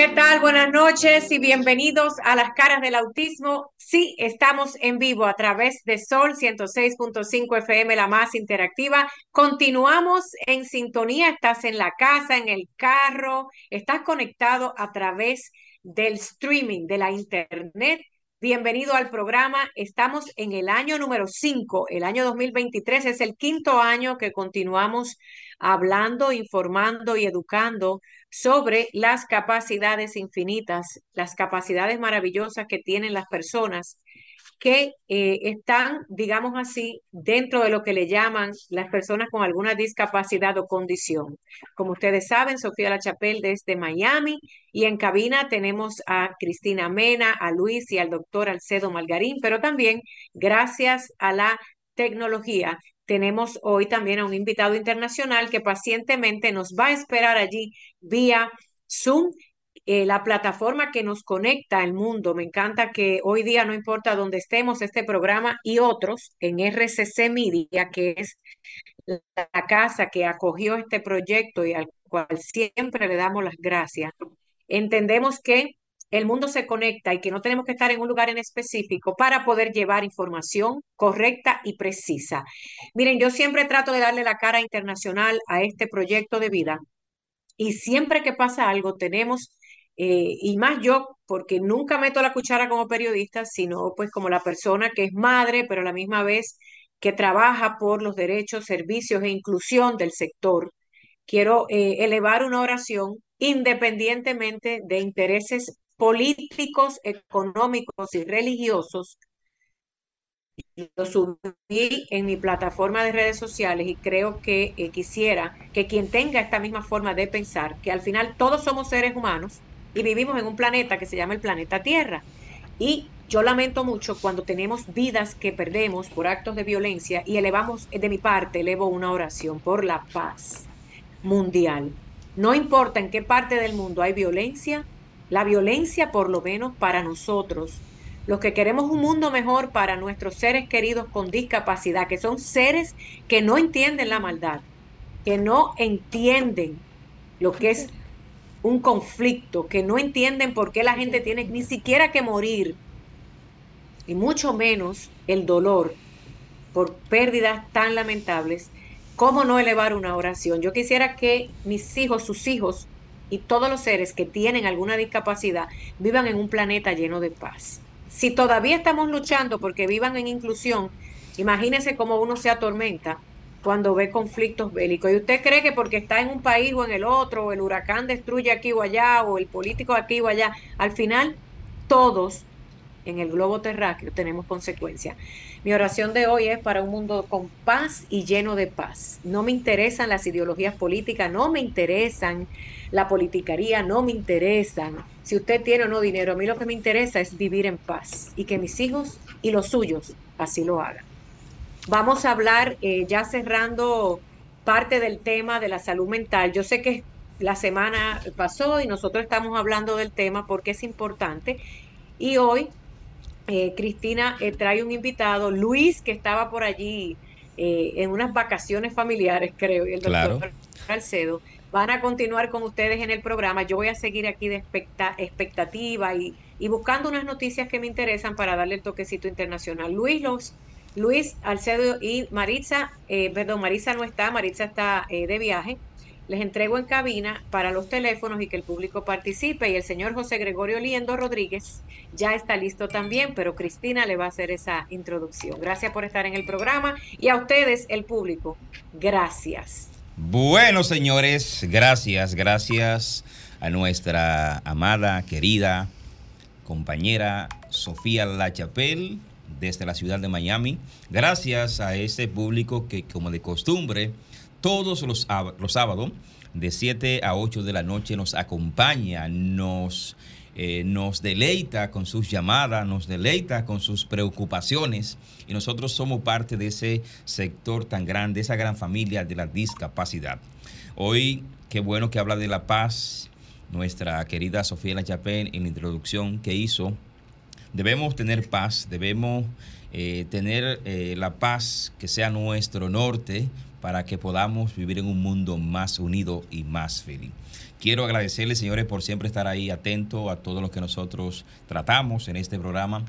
¿Qué tal? Buenas noches y bienvenidos a las caras del autismo. Sí, estamos en vivo a través de Sol 106.5 FM, la más interactiva. Continuamos en sintonía, estás en la casa, en el carro, estás conectado a través del streaming, de la internet. Bienvenido al programa. Estamos en el año número 5, el año 2023 es el quinto año que continuamos hablando, informando y educando sobre las capacidades infinitas, las capacidades maravillosas que tienen las personas que eh, están, digamos así, dentro de lo que le llaman las personas con alguna discapacidad o condición. Como ustedes saben, Sofía La Chapelle desde Miami y en cabina tenemos a Cristina Mena, a Luis y al doctor Alcedo Malgarín, pero también gracias a la tecnología tenemos hoy también a un invitado internacional que pacientemente nos va a esperar allí vía Zoom, eh, la plataforma que nos conecta al mundo. Me encanta que hoy día, no importa dónde estemos, este programa y otros en RCC Media, que es la casa que acogió este proyecto y al cual siempre le damos las gracias. Entendemos que el mundo se conecta y que no tenemos que estar en un lugar en específico para poder llevar información correcta y precisa. Miren, yo siempre trato de darle la cara internacional a este proyecto de vida y siempre que pasa algo tenemos, eh, y más yo, porque nunca meto la cuchara como periodista, sino pues como la persona que es madre, pero a la misma vez que trabaja por los derechos, servicios e inclusión del sector. Quiero eh, elevar una oración independientemente de intereses políticos, económicos y religiosos. Lo subí en mi plataforma de redes sociales y creo que eh, quisiera que quien tenga esta misma forma de pensar, que al final todos somos seres humanos y vivimos en un planeta que se llama el planeta Tierra. Y yo lamento mucho cuando tenemos vidas que perdemos por actos de violencia y elevamos, de mi parte, elevo una oración por la paz mundial. No importa en qué parte del mundo hay violencia, la violencia, por lo menos para nosotros, los que queremos un mundo mejor para nuestros seres queridos con discapacidad, que son seres que no entienden la maldad, que no entienden lo que es un conflicto, que no entienden por qué la gente tiene ni siquiera que morir, y mucho menos el dolor por pérdidas tan lamentables, ¿cómo no elevar una oración? Yo quisiera que mis hijos, sus hijos, y todos los seres que tienen alguna discapacidad vivan en un planeta lleno de paz. Si todavía estamos luchando porque vivan en inclusión, imagínese cómo uno se atormenta cuando ve conflictos bélicos. Y usted cree que porque está en un país o en el otro, o el huracán destruye aquí o allá, o el político aquí o allá, al final todos en el globo terráqueo tenemos consecuencias. Mi oración de hoy es para un mundo con paz y lleno de paz. No me interesan las ideologías políticas, no me interesan la politicaría, no me interesan si usted tiene o no dinero. A mí lo que me interesa es vivir en paz y que mis hijos y los suyos así lo hagan. Vamos a hablar eh, ya cerrando parte del tema de la salud mental. Yo sé que la semana pasó y nosotros estamos hablando del tema porque es importante. Y hoy eh, Cristina eh, trae un invitado, Luis, que estaba por allí eh, en unas vacaciones familiares, creo, y el doctor Calcedo. Van a continuar con ustedes en el programa. Yo voy a seguir aquí de expectativa y, buscando unas noticias que me interesan para darle el toquecito internacional. Luis, los, Luis Alcedo y Maritza, perdón, Maritza no está, Maritza está de viaje les entrego en cabina para los teléfonos y que el público participe. Y el señor José Gregorio Liendo Rodríguez ya está listo también, pero Cristina le va a hacer esa introducción. Gracias por estar en el programa y a ustedes, el público, gracias. Bueno, señores, gracias, gracias a nuestra amada, querida compañera Sofía Lachapel desde la ciudad de Miami. Gracias a ese público que, como de costumbre, todos los, los sábados de 7 a 8 de la noche nos acompaña, nos eh, nos deleita con sus llamadas, nos deleita con sus preocupaciones y nosotros somos parte de ese sector tan grande, esa gran familia de la discapacidad. Hoy, qué bueno que habla de la paz, nuestra querida Sofía Lachapén en la introducción que hizo. Debemos tener paz, debemos eh, tener eh, la paz que sea nuestro norte para que podamos vivir en un mundo más unido y más feliz. Quiero agradecerles, señores, por siempre estar ahí atento a todo lo que nosotros tratamos en este programa,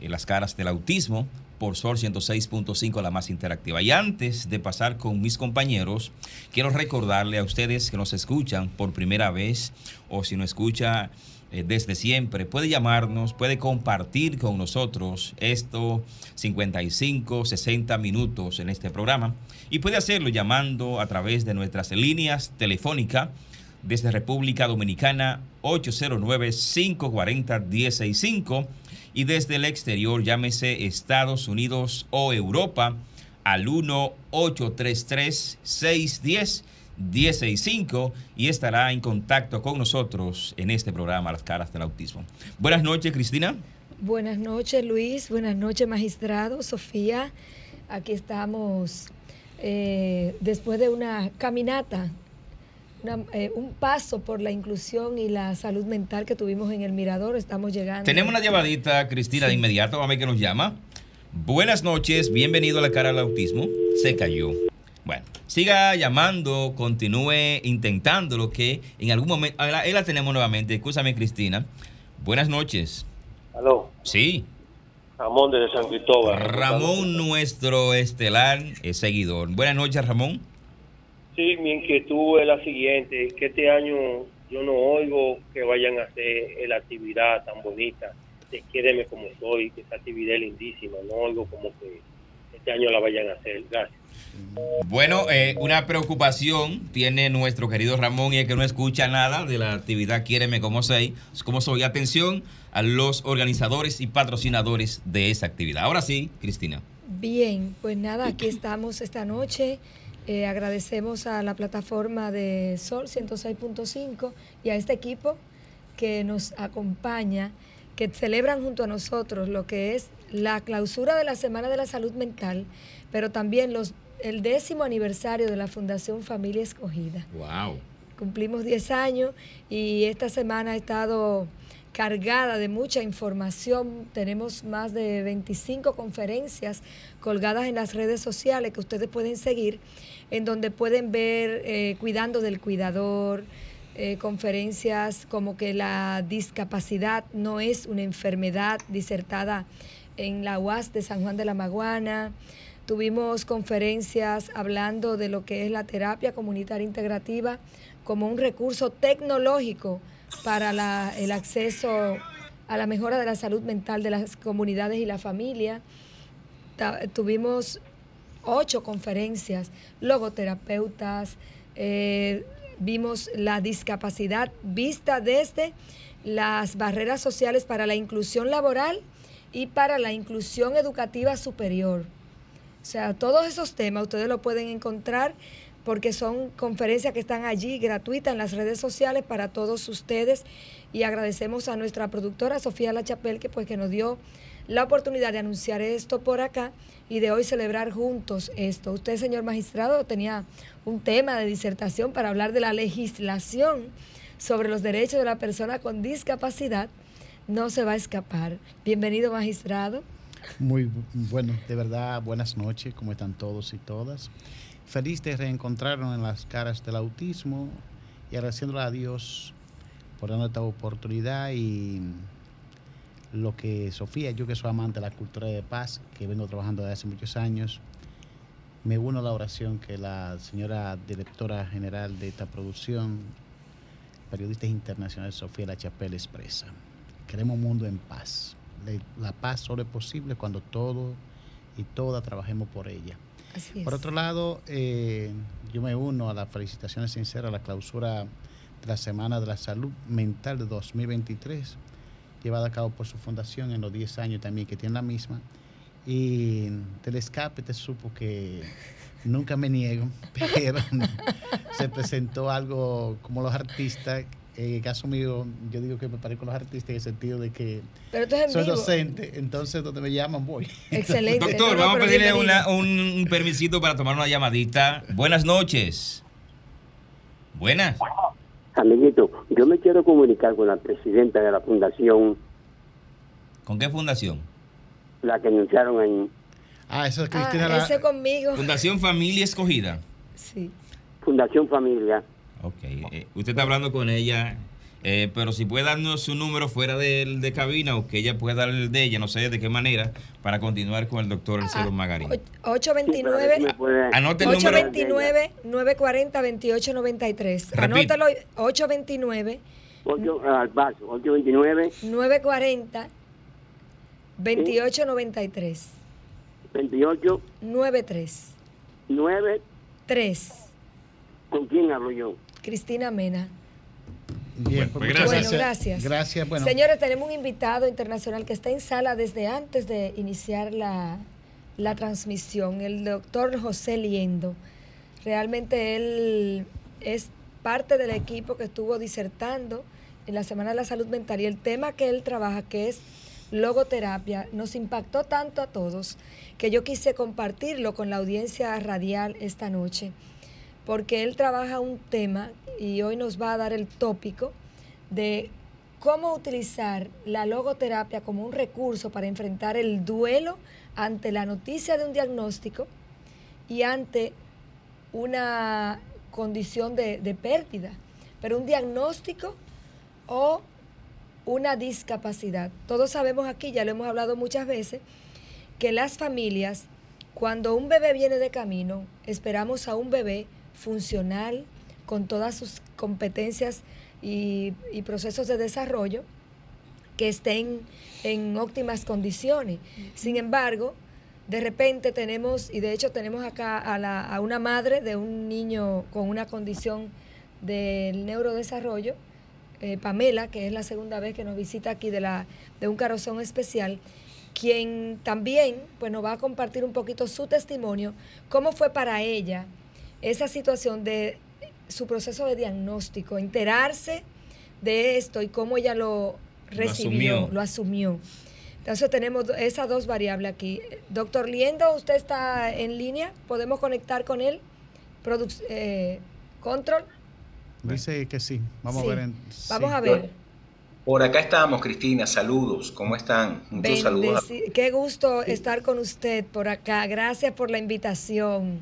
en las caras del autismo, por Sol 106.5, la más interactiva. Y antes de pasar con mis compañeros, quiero recordarle a ustedes que nos escuchan por primera vez o si no escucha desde siempre, puede llamarnos, puede compartir con nosotros estos 55, 60 minutos en este programa. Y puede hacerlo llamando a través de nuestras líneas telefónicas desde República Dominicana 809-540-165 y desde el exterior llámese Estados Unidos o Europa al 1-833-610-165 y estará en contacto con nosotros en este programa Las Caras del Autismo. Buenas noches, Cristina. Buenas noches, Luis. Buenas noches, magistrado. Sofía, aquí estamos eh, después de una caminata eh, un paso por la inclusión y la salud mental que tuvimos en el Mirador. Estamos llegando. Tenemos una llamadita, Cristina, de inmediato. Vamos a ver que nos llama. Buenas noches, bienvenido a la cara del autismo. Se cayó. Bueno, siga llamando, continúe intentando lo que en algún momento. Ahí la tenemos nuevamente. Escúchame, Cristina. Buenas noches. ¿Aló? Sí. Ramón desde San Cristóbal. Ramón, nuestro estelar seguidor. Buenas noches, Ramón. Sí, mi inquietud es la siguiente, que este año yo no oigo que vayan a hacer la actividad tan bonita de Quédeme como soy, que esa actividad es lindísima, no oigo como que este año la vayan a hacer. Gracias. Bueno, eh, una preocupación tiene nuestro querido Ramón y es que no escucha nada de la actividad Quiéreme como soy. Como soy. Atención a los organizadores y patrocinadores de esa actividad. Ahora sí, Cristina. Bien, pues nada, aquí estamos esta noche eh, agradecemos a la plataforma de Sol 106.5 y a este equipo que nos acompaña, que celebran junto a nosotros lo que es la clausura de la Semana de la Salud Mental, pero también los, el décimo aniversario de la Fundación Familia Escogida. Wow. Cumplimos 10 años y esta semana ha estado cargada de mucha información. Tenemos más de 25 conferencias colgadas en las redes sociales que ustedes pueden seguir, en donde pueden ver eh, cuidando del cuidador, eh, conferencias como que la discapacidad no es una enfermedad disertada en la UAS de San Juan de la Maguana. Tuvimos conferencias hablando de lo que es la terapia comunitaria integrativa como un recurso tecnológico para el acceso a la mejora de la salud mental de las comunidades y la familia. tuvimos ocho conferencias, logoterapeutas, eh, vimos la discapacidad vista desde las barreras sociales para la inclusión laboral y para la inclusión educativa superior. O sea, todos esos temas ustedes lo pueden encontrar porque son conferencias que están allí gratuitas en las redes sociales para todos ustedes y agradecemos a nuestra productora Sofía Lachapel que pues que nos dio la oportunidad de anunciar esto por acá y de hoy celebrar juntos esto. Usted, señor magistrado, tenía un tema de disertación para hablar de la legislación sobre los derechos de la persona con discapacidad. No se va a escapar. Bienvenido, magistrado. Muy bueno, de verdad, buenas noches, ¿cómo están todos y todas? Feliz de reencontrarnos en las caras del autismo y agradeciéndole a Dios por darnos esta oportunidad y lo que Sofía, yo que soy amante de la cultura de paz, que vengo trabajando desde hace muchos años, me uno a la oración que la señora directora general de esta producción, periodista internacional Sofía La Chapelle expresa. Queremos un mundo en paz. La paz solo es posible cuando todo y toda trabajemos por ella. Por otro lado, eh, yo me uno a las felicitaciones sinceras a la clausura de la Semana de la Salud Mental de 2023, llevada a cabo por su fundación en los 10 años también que tiene la misma. Y del escape te supo que nunca me niego, pero se presentó algo como los artistas en el caso mío, yo digo que me parezco a los artistas en el sentido de que Pero soy vivo. docente, entonces donde me llaman voy. Excelente. Doctor, vamos a pedirle una- un, un permisito para tomar una llamadita. Buenas noches. Buenas. Amiguito, yo me quiero comunicar con la presidenta de la fundación, ¿Con qué fundación? la que anunciaron en Ah, eso es Ah, Cristina. la- ese conmigo. Fundación Familia Escogida. Sí. Fundación Familia. Ok. eh, usted está hablando con ella, eh, pero si puede darnos su número fuera del- de, cabina o que ella pueda dar el de ella, no sé de qué manera, para continuar con el doctor Elcelo Magarín. Och- Sí, pero a ver si 829 me puede- Anote el número. 829 940 2893. Repite. Anótalo 829 Ocho, al paso, 829 940 2893 28 93 9. 3 ¿Con quién hablo yo? Cristina Mena. Bien, Bueno, pues muchas Bueno, gracias. Gracias, bueno. Señores, tenemos un invitado internacional que está en sala desde antes de iniciar la, la transmisión, el doctor José Liendo. Realmente él es parte del equipo que estuvo disertando en la Semana de la Salud Mental y el tema que él trabaja, que es logoterapia, nos impactó tanto a todos que yo quise compartirlo con la audiencia radial esta noche, porque él trabaja un tema y hoy nos va a dar el tópico de cómo utilizar la logoterapia como un recurso para enfrentar el duelo ante la noticia de un diagnóstico y ante una condición de, de pérdida, pero un diagnóstico o una discapacidad. Todos sabemos aquí, ya lo hemos hablado muchas veces, que las familias, cuando un bebé viene de camino, esperamos a un bebé funcional, con todas sus competencias y, y procesos de desarrollo, que estén en óptimas condiciones. Sin embargo, de repente tenemos, y de hecho tenemos acá a, la, a una madre de un niño con una condición del neurodesarrollo, eh, Pamela, que es la segunda vez que nos visita aquí de, la, de un carozón especial, quien también pues, nos va a compartir un poquito su testimonio, cómo fue para ella esa situación de su proceso de diagnóstico, enterarse de esto y cómo ella lo recibió, asumió. lo asumió. Entonces tenemos esas dos variables aquí. Doctor Liendo, ¿usted está en línea? ¿Podemos conectar con él? Produc- eh, ¿Control? Dice que sí. Vamos Sí. a ver. en- Vamos sí. a ver. Por acá estamos, Cristina. Saludos. ¿Cómo están? Muchos saludos. Qué gusto estar con usted por acá. Gracias por la invitación.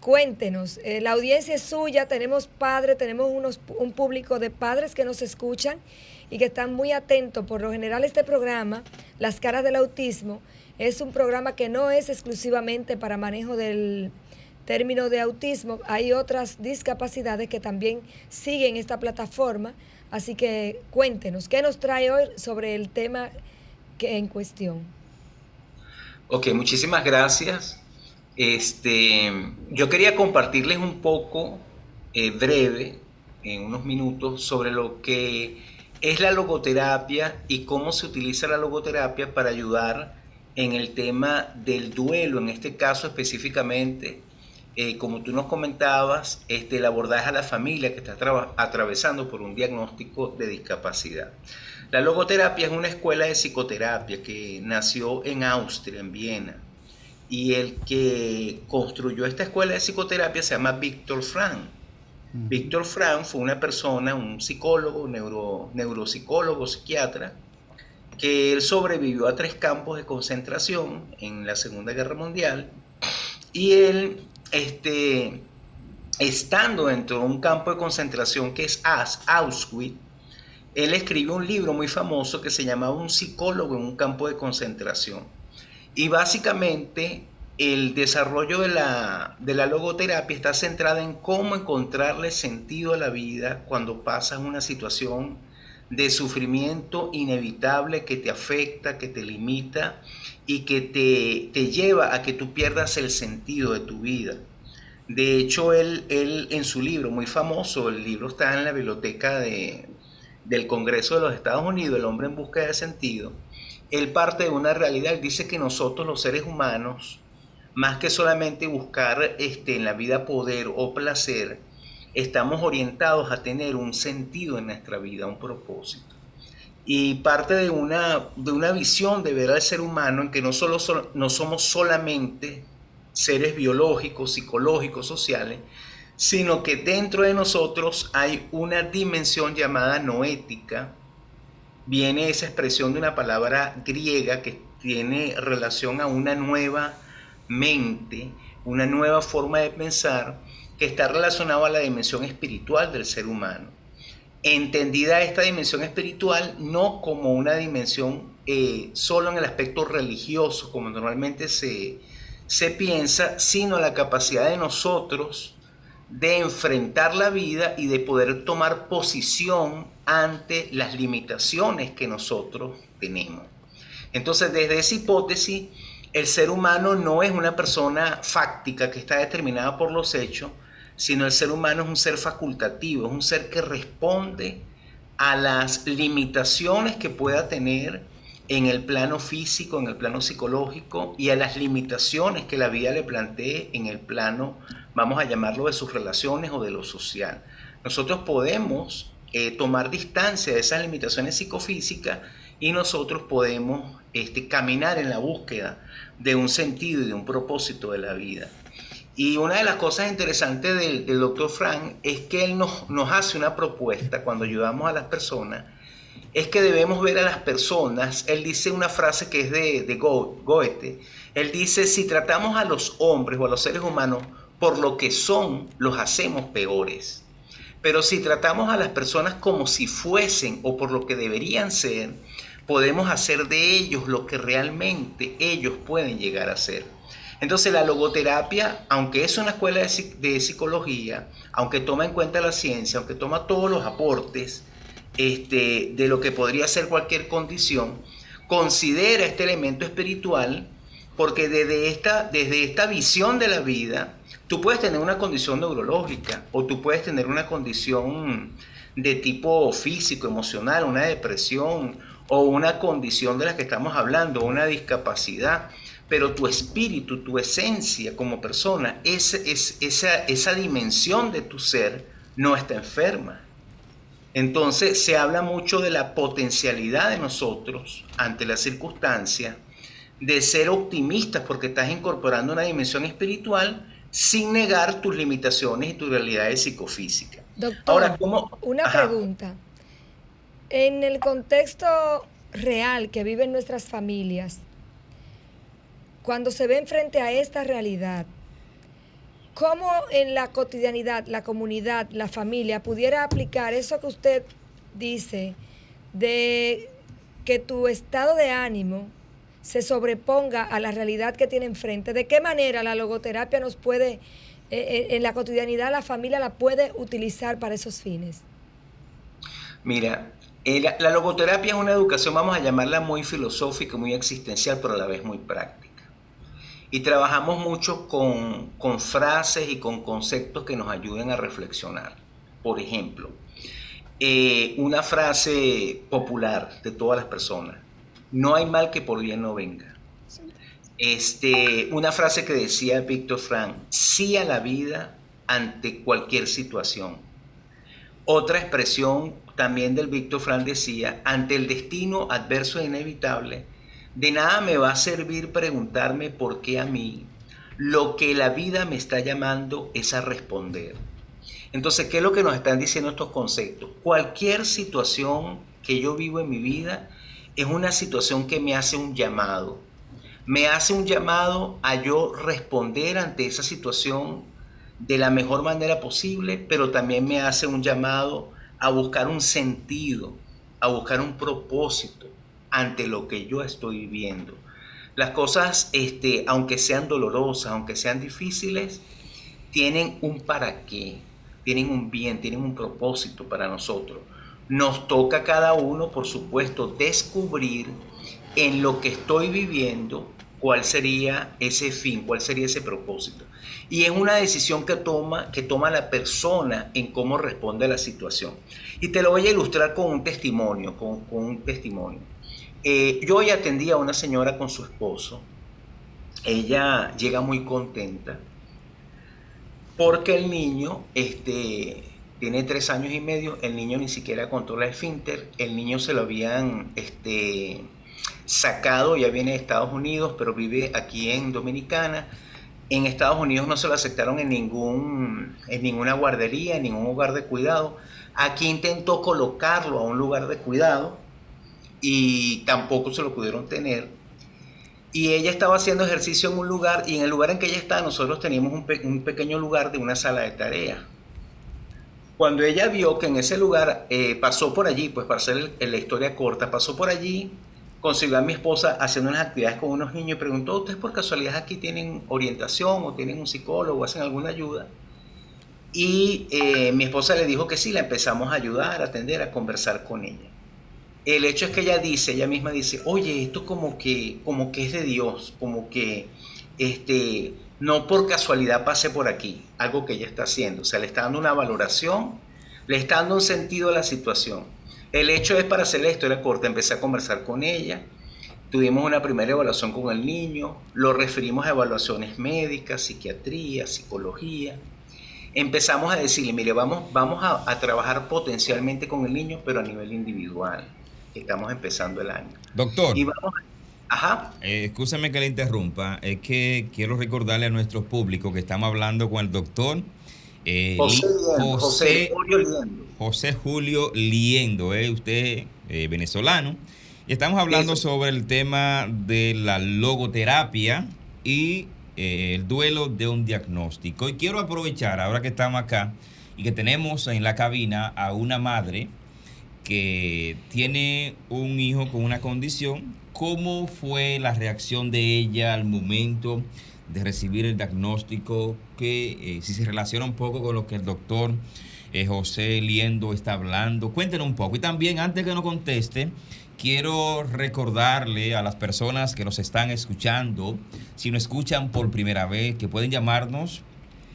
Cuéntenos, eh, la audiencia es suya, tenemos padres, tenemos unos, un público de padres que nos escuchan y que están muy atentos. Por lo general este programa, Las caras del autismo, es un programa que no es exclusivamente para manejo del término de autismo. Hay otras discapacidades que también siguen esta plataforma. Así que cuéntenos, ¿qué nos trae hoy sobre el tema que en cuestión? Ok, muchísimas gracias. Este, yo quería compartirles un poco eh, breve, en unos minutos, sobre lo que es la logoterapia y cómo se utiliza la logoterapia para ayudar en el tema del duelo, en este caso específicamente, eh, como tú nos comentabas, este, el abordaje a la familia que está atravesando por un diagnóstico de discapacidad. La logoterapia es una escuela de psicoterapia que nació en Austria, en Viena, y el que construyó esta escuela de psicoterapia se llama Víctor Frank. Ujú. Víctor Frank fue una persona, un psicólogo, neuro, neuropsicólogo, psiquiatra, que él sobrevivió a tres campos de concentración en la Segunda Guerra Mundial y él, este, estando dentro de un campo de concentración que es Auschwitz, él escribió un libro muy famoso que se llamaba Un psicólogo en un campo de concentración. Y básicamente el desarrollo de la, de la logoterapia está centrada en cómo encontrarle sentido a la vida cuando pasas una situación de sufrimiento inevitable que te afecta, que te limita y que te, te lleva a que tú pierdas el sentido de tu vida. De hecho, él, él en su libro, muy famoso, el libro está en la biblioteca de, del Congreso de los Estados Unidos, El hombre en busca de sentido, él parte de una realidad, él dice que nosotros los seres humanos, más que solamente buscar este, en la vida poder o placer, estamos orientados a tener un sentido en nuestra vida, un propósito. Y parte de una, de una visión de ver al ser humano en que no, solo, no somos solamente seres biológicos, psicológicos, sociales, sino que dentro de nosotros hay una dimensión llamada noética. Viene esa expresión de una palabra griega que tiene relación a una nueva mente, una nueva forma de pensar que está relacionado a la dimensión espiritual del ser humano. Entendida esta dimensión espiritual no como una dimensión eh, solo en el aspecto religioso, como normalmente se, se piensa, sino la capacidad de nosotros de enfrentar la vida y de poder tomar posición ante las limitaciones que nosotros tenemos. Entonces, desde esa hipótesis, el ser humano no es una persona fáctica que está determinada por los hechos, sino el ser humano es un ser facultativo, es un ser que responde a las limitaciones que pueda tener en el plano físico, en el plano psicológico y a las limitaciones que la vida le plantee en el plano, vamos a llamarlo, de sus relaciones o de lo social. Nosotros podemos eh, tomar distancia de esas limitaciones psicofísicas y nosotros podemos este, caminar en la búsqueda de un sentido y de un propósito de la vida. Y una de las cosas interesantes del, doctor Frank es que él nos, nos hace una propuesta cuando ayudamos a las personas, es que debemos ver a las personas, él dice una frase que es de, de Goethe, él dice, si tratamos a los hombres o a los seres humanos por lo que son, los hacemos peores. Pero si tratamos a las personas como si fuesen o por lo que deberían ser, podemos hacer de ellos lo que realmente ellos pueden llegar a ser. Entonces la logoterapia, aunque es una escuela de, psicología, aunque toma en cuenta la ciencia, aunque toma todos los aportes este, de lo que podría ser cualquier condición, considera este elemento espiritual porque desde esta, desde esta visión de la vida, tú puedes tener una condición neurológica o tú puedes tener una condición de tipo físico, emocional, una depresión o una condición de la que estamos hablando, una discapacidad pero tu espíritu, tu esencia como persona, es, esa, esa dimensión de tu ser no está enferma. Entonces se habla mucho de la potencialidad de nosotros ante la circunstancia, de ser optimistas porque estás incorporando una dimensión espiritual sin negar tus limitaciones y tus realidades psicofísicas. Doctor, Ahora, ¿cómo? una pregunta. En el contexto real que viven nuestras familias, cuando se ven frente a esta realidad, ¿cómo en la cotidianidad, la comunidad, la familia pudiera aplicar eso que usted dice de que tu estado de ánimo se sobreponga a la realidad que tiene enfrente? ¿De qué manera la logoterapia nos puede, eh, eh, en la cotidianidad, la familia la puede utilizar para esos fines? Mira, la, logoterapia es una educación, vamos a llamarla muy filosófica, muy existencial, pero a la vez muy práctica. Y trabajamos mucho con, frases y con conceptos que nos ayuden a reflexionar. Por ejemplo, eh, una frase popular de todas las personas, no hay mal que por bien no venga. Este, una frase que decía Víctor Frank, sí a la vida ante cualquier situación. Otra expresión también del Víctor Frank decía, ante el destino adverso e inevitable, de nada me va a servir preguntarme por qué a mí. Lo que la vida me está llamando es a responder. Entonces, ¿qué es lo que nos están diciendo estos conceptos? Cualquier situación que yo vivo en mi vida es una situación que me hace un llamado. Me hace un llamado a yo responder ante esa situación de la mejor manera posible, pero también me hace un llamado a buscar un sentido, a buscar un propósito, ante lo que yo estoy viviendo. Las cosas, este, aunque sean dolorosas, aunque sean difíciles, tienen un para qué, tienen un bien, tienen un propósito para nosotros. Nos toca a cada uno, por supuesto, descubrir en lo que estoy viviendo cuál sería ese fin, cuál sería ese propósito. Y es una decisión que toma, que toma la persona en cómo responde a la situación. Y te lo voy a ilustrar con un testimonio, con, un testimonio. Eh, yo hoy atendí a una señora con su esposo. Ella llega muy contenta. porque el niño este, tiene tres años y medio, el niño ni siquiera controla el finter, el niño se lo habían este, sacado, ya viene de Estados Unidos, pero vive aquí en Dominicana. En Estados Unidos no se lo aceptaron en, ningún, en ninguna guardería, en ningún lugar de cuidado. Aquí intentó colocarlo a un lugar de cuidado y tampoco se lo pudieron tener. Y ella estaba haciendo ejercicio en un lugar y en el lugar en que ella está nosotros teníamos un, un pequeño lugar de una sala de tareas cuando ella vio que en ese lugar eh, pasó por allí, pues para hacer la historia corta, pasó por allí, consiguió a mi esposa haciendo unas actividades con unos niños y preguntó, ¿ustedes por casualidad aquí tienen orientación o tienen un psicólogo o hacen alguna ayuda? Y eh, mi esposa le dijo que sí, la empezamos a ayudar, a atender, a conversar con ella. El hecho es que ella dice, ella misma dice, oye, esto como que, como que es de Dios, como que este, no por casualidad pase por aquí, algo que ella está haciendo. O sea, le está dando una valoración, le está dando un sentido a la situación. El hecho es, para hacer la historia corta, empecé a conversar con ella, tuvimos una primera evaluación con el niño, lo referimos a evaluaciones médicas, psiquiatría, psicología. Empezamos a decirle, mire, vamos, vamos a, trabajar potencialmente con el niño, pero a nivel individual. Estamos empezando el año. Doctor. Y vamos, Ajá. Eh, que le interrumpa, es que quiero recordarle a nuestro público que estamos hablando con el doctor eh, José, Julio Liendo. José Julio Liendo, eh, usted eh, venezolano. Y estamos hablando sobre el tema de la logoterapia y el duelo de un diagnóstico. Y quiero aprovechar, ahora que estamos acá y que tenemos en la cabina a una madre que tiene un hijo con una condición ¿Cómo fue la reacción de ella al momento de recibir el diagnóstico? Que eh, si se relaciona un poco con lo que el doctor eh, José Liendo está hablando. Cuéntenos un poco. Y también, antes que nos conteste, quiero recordarle a las personas que nos están escuchando, si nos escuchan por primera vez, que pueden llamarnos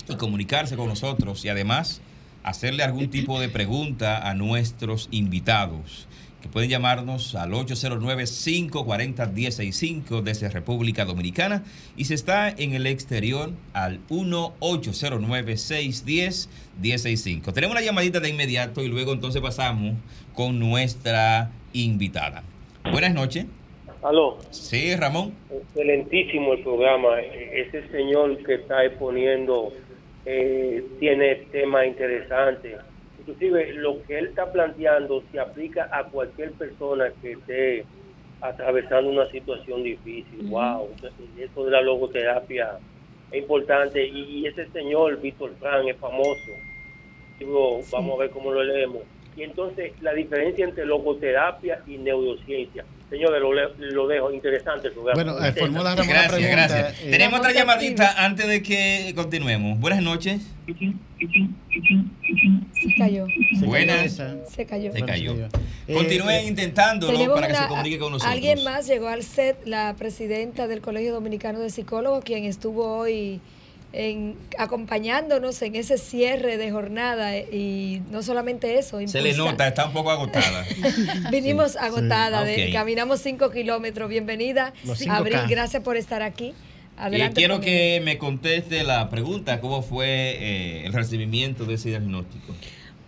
y comunicarse con nosotros y además hacerle algún tipo de pregunta a nuestros invitados que pueden llamarnos al 809-540-165 desde República Dominicana y si está en el exterior al 1-809-610-165. Tenemos una llamadita de inmediato y luego entonces pasamos con nuestra invitada. Buenas noches. Aló. Sí, Ramón. Excelentísimo el programa. Ese señor que está exponiendo eh, tiene temas interesantes inclusive lo que él está planteando se aplica a cualquier persona que esté atravesando una situación difícil. Wow, eso de la logoterapia es importante y ese señor Víctor Frank es famoso. Vamos a ver cómo lo leemos. Y entonces la diferencia entre logoterapia y neurociencia. Señores, lo, dejo interesante el Bueno, eh, gracias, Gracias. Eh, Tenemos otra llamadita antes de que continuemos. Buenas noches. Se cayó. Buenas. Se cayó. Se cayó. Continúen eh, intentándolo para que se comunique con nosotros. Alguien más llegó al set, la presidenta del Colegio Dominicano de Psicólogos, quien estuvo hoy en, acompañándonos en ese cierre de jornada y no solamente eso. Se le nota, está un poco agotada. Vinimos agotada, caminamos cinco kilómetros. Bienvenida, Abril, gracias por estar aquí. Adelante quiero que me conteste la pregunta, ¿cómo fue eh, el recibimiento de ese diagnóstico?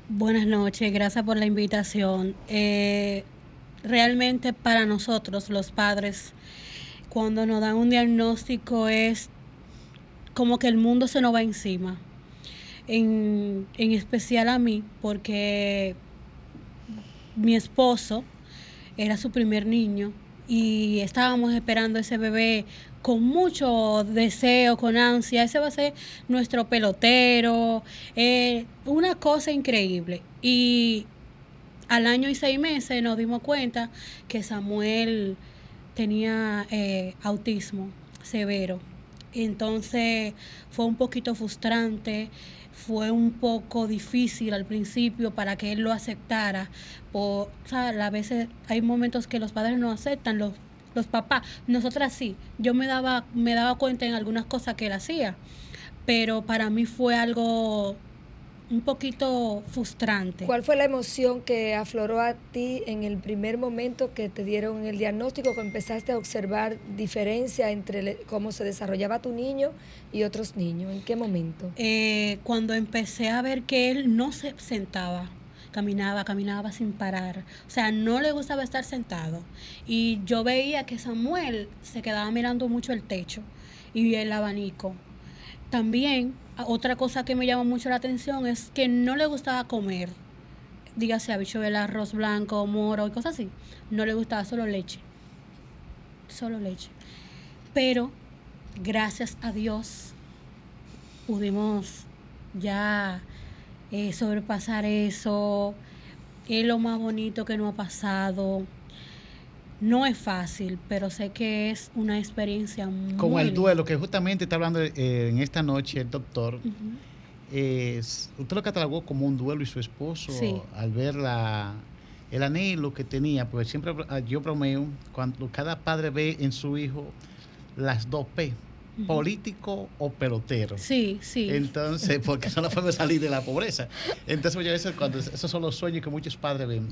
Buenas noches, gracias por la invitación. Eh, realmente para nosotros, los padres, cuando nos dan un diagnóstico es como que el mundo se nos va encima. En, en especial a mí, porque mi esposo era su primer niño y estábamos esperando ese bebé con mucho deseo, con ansia. Ese va a ser nuestro pelotero. Eh, una cosa increíble. Y al año y seis meses nos dimos cuenta que Samuel tenía eh, autismo severo. Entonces fue un poquito frustrante, fue un poco difícil al principio para que él lo aceptara. Por, a veces hay momentos que los padres no aceptan, los, los papás, nosotras sí. Yo me daba, me daba cuenta en algunas cosas que él hacía, pero para mí fue algo un poquito frustrante. ¿Cuál fue la emoción que afloró a ti en el primer momento que te dieron el diagnóstico, que empezaste a observar diferencia entre cómo se desarrollaba tu niño y otros niños? ¿En qué momento? Eh, cuando empecé a ver que él no se sentaba, caminaba, caminaba sin parar. O sea, no le gustaba estar sentado. Y yo veía que Samuel se quedaba mirando mucho el techo y el abanico. También otra cosa que me llama mucho la atención es que no le gustaba comer, dígase habichuela, arroz blanco, moro y cosas así. No le gustaba solo leche. Solo leche. Pero gracias a Dios pudimos ya eh, sobrepasar eso. Es lo más bonito que nos ha pasado. No es fácil, pero sé que es una experiencia muy... Como el duelo, que justamente está hablando eh, en esta noche el doctor. es, usted lo catalogó como un duelo y su esposo al ver la, el anhelo que tenía, porque siempre ah, yo bromeo, cuando cada padre ve en su hijo las dos P, político o pelotero. Sí, sí. Entonces, porque son la forma de salir de la pobreza. Entonces, muchas veces, cuando esos son los sueños que muchos padres ven,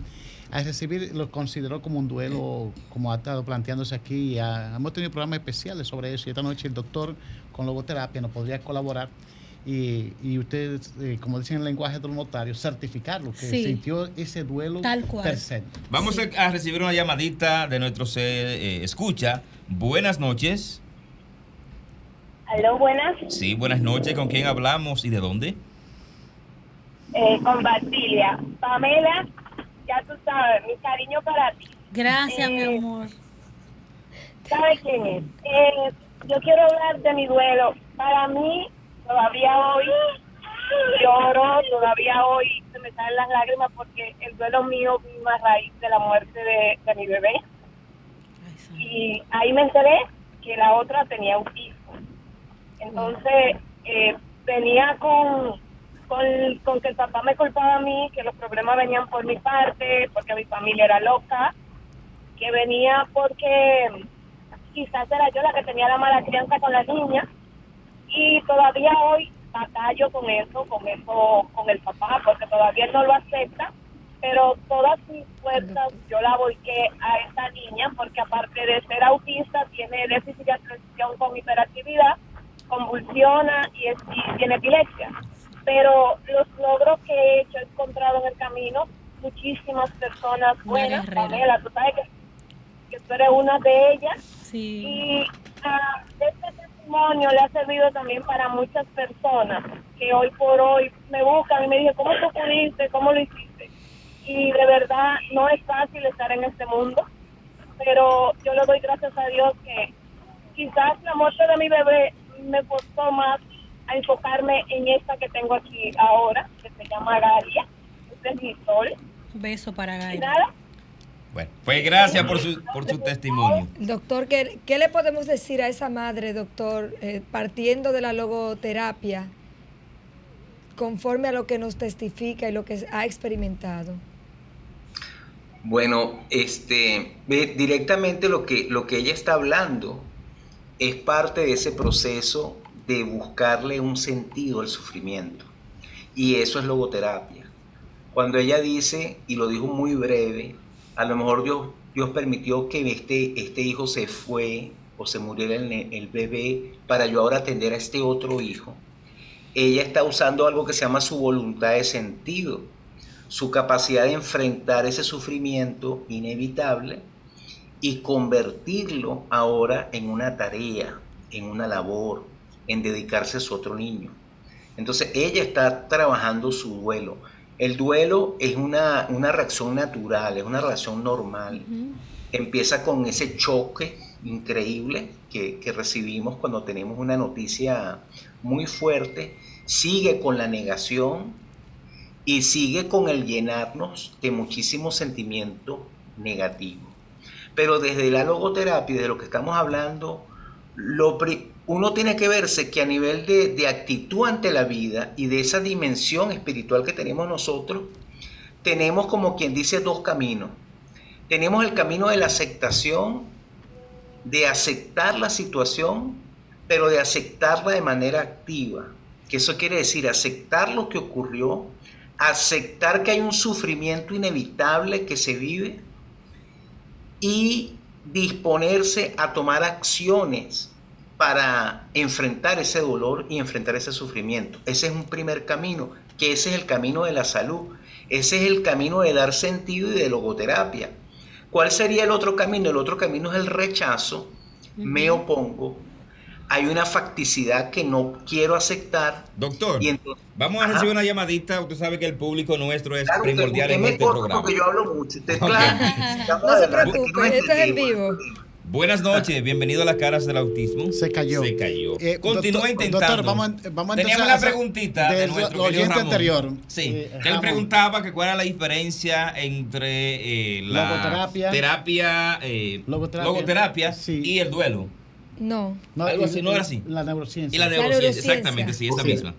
a recibir lo consideró como un duelo, como ha estado planteándose aquí. hemos tenido programas especiales sobre eso y esta noche el doctor con logoterapia nos podría colaborar y, y usted, eh, como dicen en el lenguaje de los notarios, certificarlo, que sintió ese duelo Tal cual. Vamos a recibir una llamadita de nuestro eh, escucha. Buenas noches. Aló, buenas. Sí, buenas noches. ¿Con quién hablamos y de dónde? Eh, con Basilia. Pamela, ya tú sabes, mi cariño para ti. Gracias, mi eh, amor. ¿Sabes quién es? Eh, yo quiero hablar de mi duelo. Para mí, todavía hoy lloro, todavía hoy se me salen las lágrimas porque el duelo mío vino a raíz de la muerte de, de mi bebé. Y ahí me enteré que la otra tenía autismo entonces, eh, venía con, con, que el papá me culpaba a mí, que los problemas venían por mi parte, porque mi familia era loca, que venía porque quizás era yo la que tenía la mala crianza con la niña, y todavía hoy batallo con eso, con eso, con el papá, porque todavía no lo acepta, pero todas mis fuerzas yo la volqué a esta niña, porque aparte de ser autista, tiene déficit de atención con hiperactividad, convulsiona y, tiene epilepsia. Pero los logros que he hecho, he encontrado en el camino muchísimas personas buenas. Pamela, tú sabes que, tú eres una de ellas. Y ah, este testimonio le ha servido también para muchas personas que hoy por hoy me buscan y me dicen, ¿cómo tú pudiste? ¿Cómo lo hiciste? Y de verdad no es fácil estar en este mundo, pero yo le doy gracias a Dios que quizás la muerte de mi bebé me costó más a enfocarme en esta que tengo aquí ahora, que se llama Galia. Este es mi sol. beso para Galia. nada. Bueno, pues gracias por su, por su testimonio. Doctor, ¿qué, ¿qué le podemos decir a esa madre, doctor, eh, partiendo de la logoterapia, conforme a lo que nos testifica y lo que ha experimentado? Bueno, este, directamente lo que, lo que ella está hablando es parte de ese proceso de buscarle un sentido al sufrimiento. Y eso es logoterapia. Cuando ella dice, y lo dijo muy breve, a lo mejor Dios, Dios permitió que este, este hijo se fue o se muriera el, el bebé para yo ahora atender a este otro hijo. Ella está usando algo que se llama su voluntad de sentido, su capacidad de enfrentar ese sufrimiento inevitable y convertirlo ahora en una tarea, en una labor, en dedicarse a su otro niño. Entonces ella está trabajando su duelo. El duelo es una, reacción natural, es una reacción normal. Empieza con ese choque increíble que, que recibimos cuando tenemos una noticia muy fuerte, sigue con la negación y sigue con el llenarnos de muchísimo sentimiento negativo. Pero desde la logoterapia, de lo que estamos hablando, lo uno tiene que verse que a nivel de, de actitud ante la vida y de esa dimensión espiritual que tenemos nosotros, tenemos como quien dice dos caminos. Tenemos el camino de la aceptación, de aceptar la situación, pero de aceptarla de manera activa. que eso quiere decir aceptar lo que ocurrió, aceptar que hay un sufrimiento inevitable que se vive y disponerse a tomar acciones para enfrentar ese dolor y enfrentar ese sufrimiento. Ese es un primer camino, que ese es el camino de la salud, ese es el camino de dar sentido y de logoterapia. ¿Cuál sería el otro camino? El otro camino es el rechazo, me opongo, hay una facticidad que no quiero aceptar. Doctor, vamos a recibir una llamadita. Usted sabe que el público nuestro es primordial en este programa. Porque yo hablo mucho. no se preocupe, esto es en vivo. Buenas noches, bienvenido a las caras del autismo. Se cayó. Se cayó. Eh, Continúa intentando. Doctor, vamos, a, vamos a Teníamos la preguntita de, nuestro oyente anterior. Sí, eh, que él preguntaba que cuál era la diferencia entre eh, la logoterapia, terapia, logoterapia, logoterapia y el duelo. No. no Algo así, no era así. La neurociencia. Y la neurociencia, exactamente, sí, esa misma.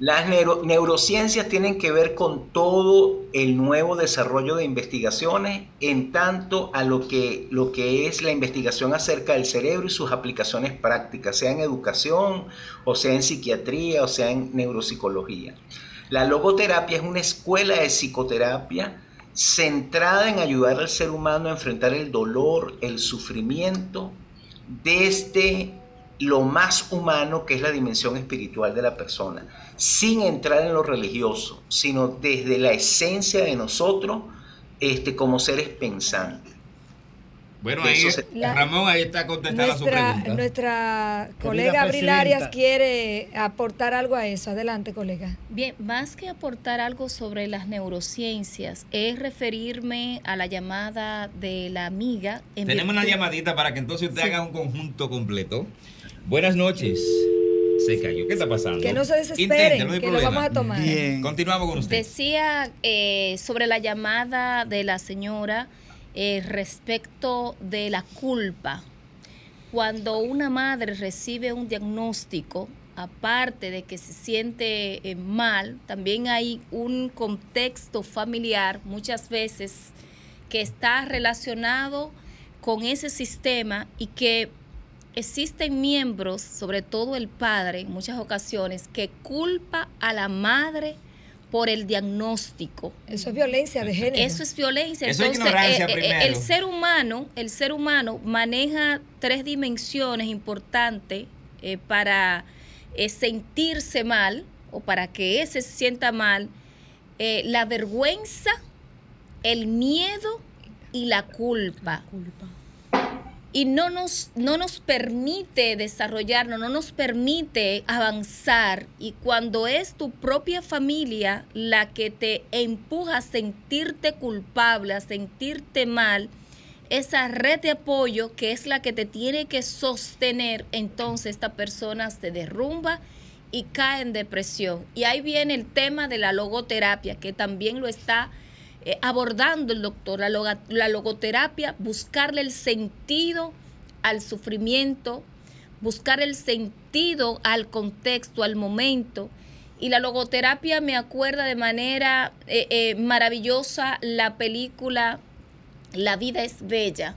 Las neurociencias tienen que ver con todo el nuevo desarrollo de investigaciones en tanto a lo que, lo que es la investigación acerca del cerebro y sus aplicaciones prácticas, sea en educación, o sea en psiquiatría, o sea en neuropsicología. La logoterapia es una escuela de psicoterapia centrada en ayudar al ser humano a enfrentar el dolor, el sufrimiento desde lo más humano que es la dimensión espiritual de la persona, sin entrar en lo religioso, sino desde la esencia de nosotros este, como seres pensantes. Bueno, ahí, Ramón ahí está contestando nuestra, su pregunta. Nuestra colega Abril Arias quiere aportar algo a eso. Adelante, colega. Bien, más que aportar algo sobre las neurociencias, es referirme a la llamada de la amiga. Tenemos una llamadita para que entonces usted haga un conjunto completo. Buenas noches. Se cayó. ¿Qué está pasando? Que no se desesperen, que lo vamos a tomar. Bien. Continuamos con usted. Decía eh, sobre la llamada de la señora eh, respecto de la culpa. Cuando una madre recibe un diagnóstico, aparte de que se siente eh, mal, también hay un contexto familiar muchas veces que está relacionado con ese sistema y que existen miembros, sobre todo el padre en muchas ocasiones, que culpa a la madre por el diagnóstico. Eso es violencia de género. Eso es violencia. Eso es ignorancia eh, eh, el ser humano, el ser humano maneja tres dimensiones importantes eh, para sentirse mal o para que ese se sienta mal. la vergüenza, el miedo y la culpa. La culpa y no nos, no nos permite desarrollarnos, no nos permite avanzar. Y cuando es tu propia familia la que te empuja a sentirte culpable, a sentirte mal, esa red de apoyo que es la que te tiene que sostener, entonces esta persona se derrumba y cae en depresión. Y ahí viene el tema de la logoterapia, que también lo está eh, abordando el doctor, la, la logoterapia, buscarle el sentido al sufrimiento, buscar el sentido al contexto, al momento. Y la logoterapia me acuerda de manera eh, eh, maravillosa la película La vida es bella,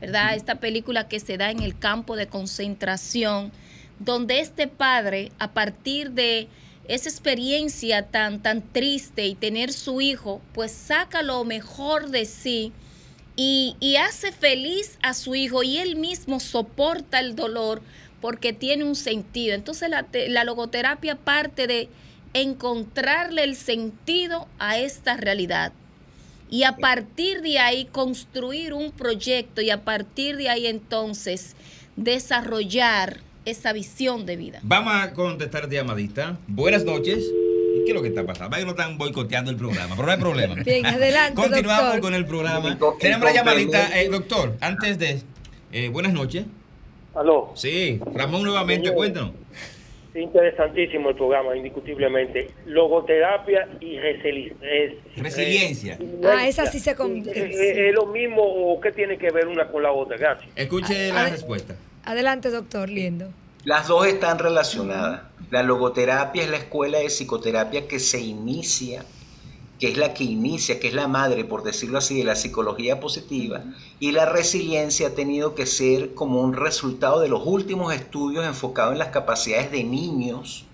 ¿verdad? Esta película que se da en el campo de concentración, donde este padre, a partir de esa experiencia tan, tan triste y tener su hijo, pues saca lo mejor de sí y, hace feliz a su hijo y él mismo soporta el dolor porque tiene un sentido. Entonces la, la logoterapia parte de encontrarle el sentido a esta realidad y a partir de ahí construir un proyecto y a partir de ahí entonces desarrollar esa visión de vida. Vamos a contestar llamadita. Buenas noches. ¿Qué es lo que está pasando? que no están boicoteando el programa, pero no hay problema. Bien, adelante. Continuamos con el programa. Tenemos la llamadita. Eh, doctor, antes de. Eh, buenas noches. Aló. Sí, Ramón nuevamente, cuéntanos. Interesantísimo el programa, indiscutiblemente. Logoterapia y resiliencia. Ah, esa sí se ¿Es, lo mismo o qué tiene que ver una con la otra? Gracias. Escuche la respuesta. Adelante, doctor, liendo. Las dos están relacionadas. La logoterapia es la escuela de psicoterapia que se inicia, que es la que inicia, que es la madre, por decirlo así, de la psicología positiva. Y la resiliencia ha tenido que ser como un resultado de los últimos estudios enfocados en las capacidades de niños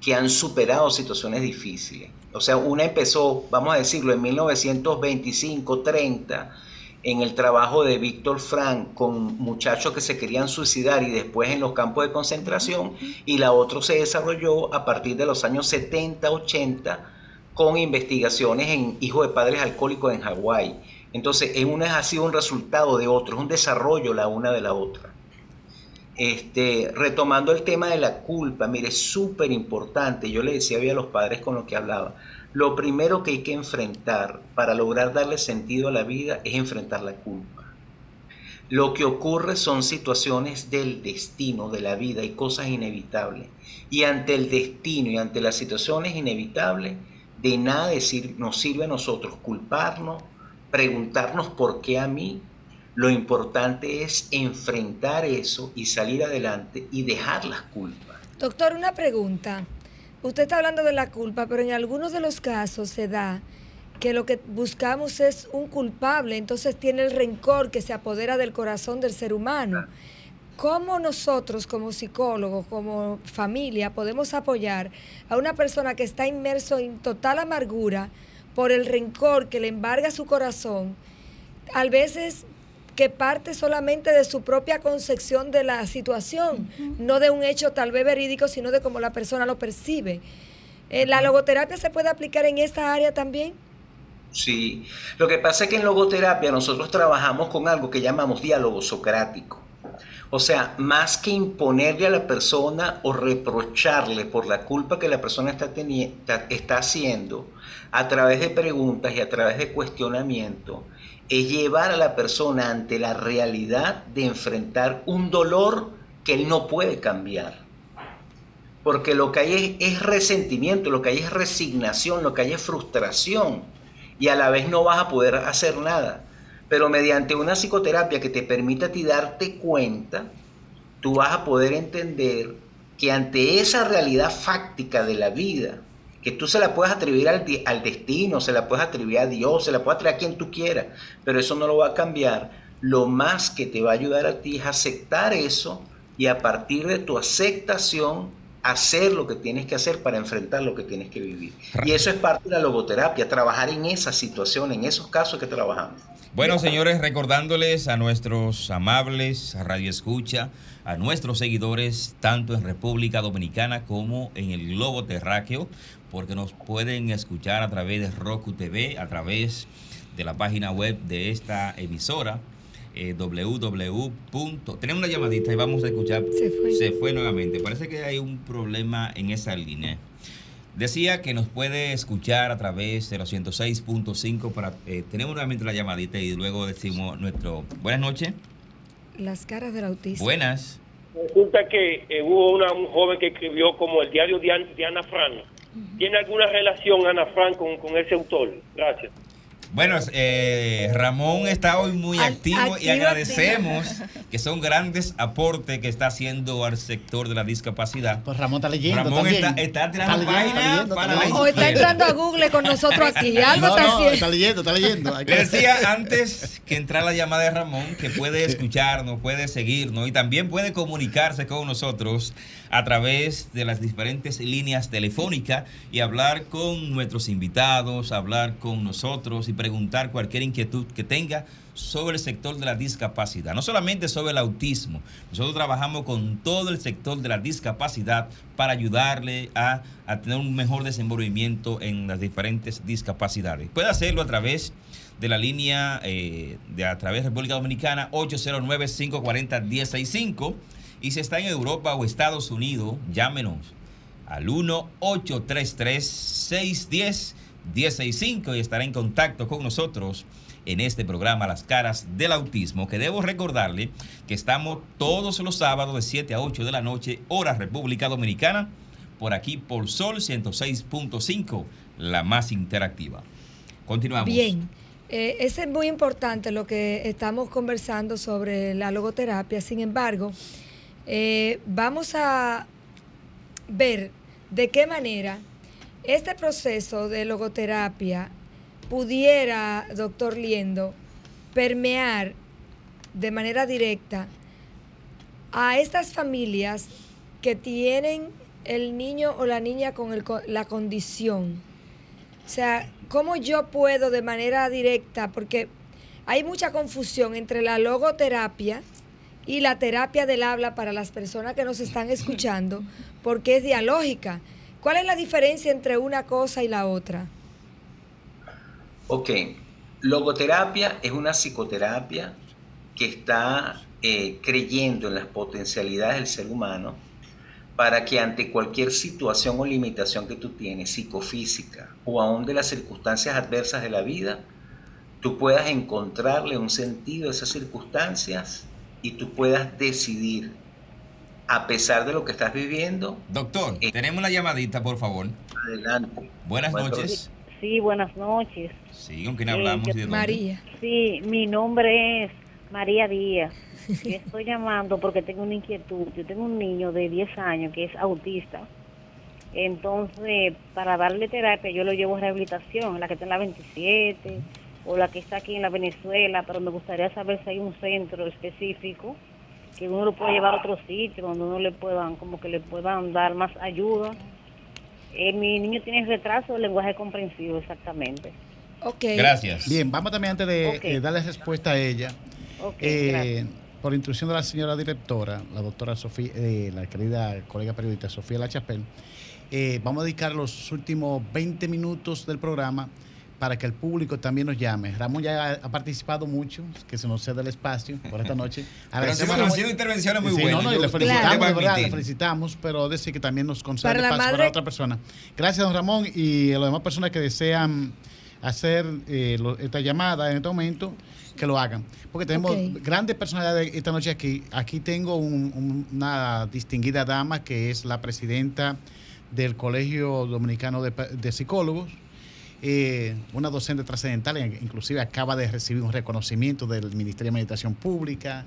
que han superado situaciones difíciles. O sea, una empezó, vamos a decirlo, en 1925-30 en el trabajo de Víctor Frank con muchachos que se querían suicidar y después en los campos de concentración, y la otra se desarrolló a partir de los años 70-80 con investigaciones en hijos de padres alcohólicos en Hawái. Entonces, en una ha sido un resultado de otro, es un desarrollo la una de la otra. Este, retomando el tema de la culpa, mire, es súper importante, yo le decía a los padres con los que hablaba, lo primero que hay que enfrentar para lograr darle sentido a la vida es enfrentar la culpa. Lo que ocurre son situaciones del destino, de la vida y cosas inevitables. Y ante el destino y ante las situaciones inevitables, de nada decir, nos sirve a nosotros culparnos, preguntarnos por qué a mí. Lo importante es enfrentar eso y salir adelante y dejar las culpas. Doctor, una pregunta. Usted está hablando de la culpa, pero en algunos de los casos se da que lo que buscamos es un culpable, entonces tiene el rencor que se apodera del corazón del ser humano. ¿Cómo nosotros como psicólogos, como familia, podemos apoyar a una persona que está inmerso en total amargura por el rencor que le embarga su corazón? A veces que parte solamente de su propia concepción de la situación, no de un hecho tal vez verídico, sino de cómo la persona lo percibe. Eh, ¿La logoterapia se puede aplicar en esta área también? Sí, lo que pasa es que en logoterapia nosotros trabajamos con algo que llamamos diálogo socrático. O sea, más que imponerle a la persona o reprocharle por la culpa que la persona está, está haciendo, a través de preguntas y a través de cuestionamiento, es llevar a la persona ante la realidad de enfrentar un dolor que él no puede cambiar. Porque lo que hay es, resentimiento, lo que hay es resignación, lo que hay es frustración. Y a la vez no vas a poder hacer nada. Pero mediante una psicoterapia que te permita a ti darte cuenta, tú vas a poder entender que ante esa realidad fáctica de la vida, que tú se la puedes atribuir al, al, destino, se la puedes atribuir a Dios, se la puedes atribuir a quien tú quieras, pero eso no lo va a cambiar. Lo más que te va a ayudar a ti es aceptar eso y a partir de tu aceptación hacer lo que tienes que hacer para enfrentar lo que tienes que vivir. Y eso es parte de la logoterapia, trabajar en esa situación, en esos casos que trabajamos. Bueno, señores, recordándoles a nuestros amables Radio Escucha, a nuestros seguidores, tanto en República Dominicana como en el globo terráqueo, porque nos pueden escuchar a través de Roku TV, a través de la página web de esta emisora, eh, www. Tenemos una llamadita y vamos a escuchar. Se fue. Se fue nuevamente. Parece que hay un problema en esa línea. Decía que nos puede escuchar a través de los 106.5 para... Eh, tenemos nuevamente la llamadita y luego decimos nuestro... Buenas noches. Las caras del autista. Buenas. Resulta que eh, hubo una, un joven que escribió como el diario de, Ana Frank. ¿Tiene alguna relación Ana Frank con, con ese autor? Gracias. Bueno, eh, Ramón está hoy muy activo y agradecemos que son grandes aportes que está haciendo al sector de la discapacidad. Pues Ramón está leyendo. Ramón está, está, tirando páginas para O está entrando a Google con nosotros aquí. Algo está haciendo. Está leyendo, está leyendo. Le decía antes que entrar la llamada de Ramón que puede escucharnos, puede seguirnos y también puede comunicarse con nosotros a través de las diferentes líneas telefónicas y hablar con nuestros invitados, hablar con nosotros y preguntar cualquier inquietud que tenga sobre el sector de la discapacidad, no solamente sobre el autismo. Nosotros trabajamos con todo el sector de la discapacidad para ayudarle a, tener un mejor desenvolvimiento en las diferentes discapacidades. Puede hacerlo a través de la línea eh, de a través de República Dominicana 809-540-165 y si está en Europa o Estados Unidos, llámenos al 1-833-610-165 y estará en contacto con nosotros en este programa Las Caras del Autismo, que debo recordarle que estamos todos los sábados de 7 a 8 de la noche, hora República Dominicana, por aquí por Sol 106.5, la más interactiva. Continuamos. Bien. Eh, es muy importante lo que estamos conversando sobre la logoterapia. Sin embargo, eh, vamos a ver de qué manera este proceso de logoterapia pudiera, doctor Liendo, permear de manera directa a estas familias que tienen el niño o la niña con la condición? O sea, ¿cómo yo puedo de manera directa? Porque hay mucha confusión entre la logoterapia y la terapia del habla para las personas que nos están escuchando, porque es dialógica. ¿Cuál es la diferencia entre una cosa y la otra? Ok, logoterapia es una psicoterapia que está eh, creyendo en las potencialidades del ser humano para que ante cualquier situación o limitación que tú tienes, psicofísica o aún de las circunstancias adversas de la vida, tú puedas encontrarle un sentido a esas circunstancias y tú puedas decidir, a pesar de lo que estás viviendo. Doctor, eh, tenemos la llamadita, por favor. Adelante. Buenas noches. Sí, buenas noches. Sí, ¿con quién hablamos? Eh, María. Sí, mi nombre es María Díaz. Yo estoy llamando porque tengo una inquietud. Yo tengo un niño de 10 años que es autista. Entonces, para darle terapia, yo lo llevo a rehabilitación, la que está en la 27 o la que está aquí en la Venezuela, pero me gustaría saber si hay un centro específico que uno lo pueda llevar a otro sitio donde uno le puedan, como que le puedan dar más ayuda. Eh, mi niño tiene retraso de lenguaje comprensivo, exactamente. Ok. Gracias. Bien, vamos también antes de eh, darle respuesta a ella. Eh, por instrucción de la señora directora, la doctora Sofía, la querida colega periodista Sofía Lachapel, vamos a dedicar los últimos 20 minutos del programa para que el público también nos llame. Ramón ya ha, participado mucho, que se nos cede el espacio por esta noche. pero han sido intervenciones muy buenas. No, no, le felicitamos, de verdad, le felicitamos, pero decir que también nos concede el espacio para otra persona. Gracias, don Ramón, y a las demás personas que desean hacer eh, esta llamada en este momento, que lo hagan. Porque tenemos grandes personalidades esta noche aquí. Aquí tengo una distinguida dama que es la presidenta del Colegio Dominicano de Psicólogos, eh, una docente trascendental, inclusive acaba de recibir un reconocimiento del Ministerio de Administración Pública,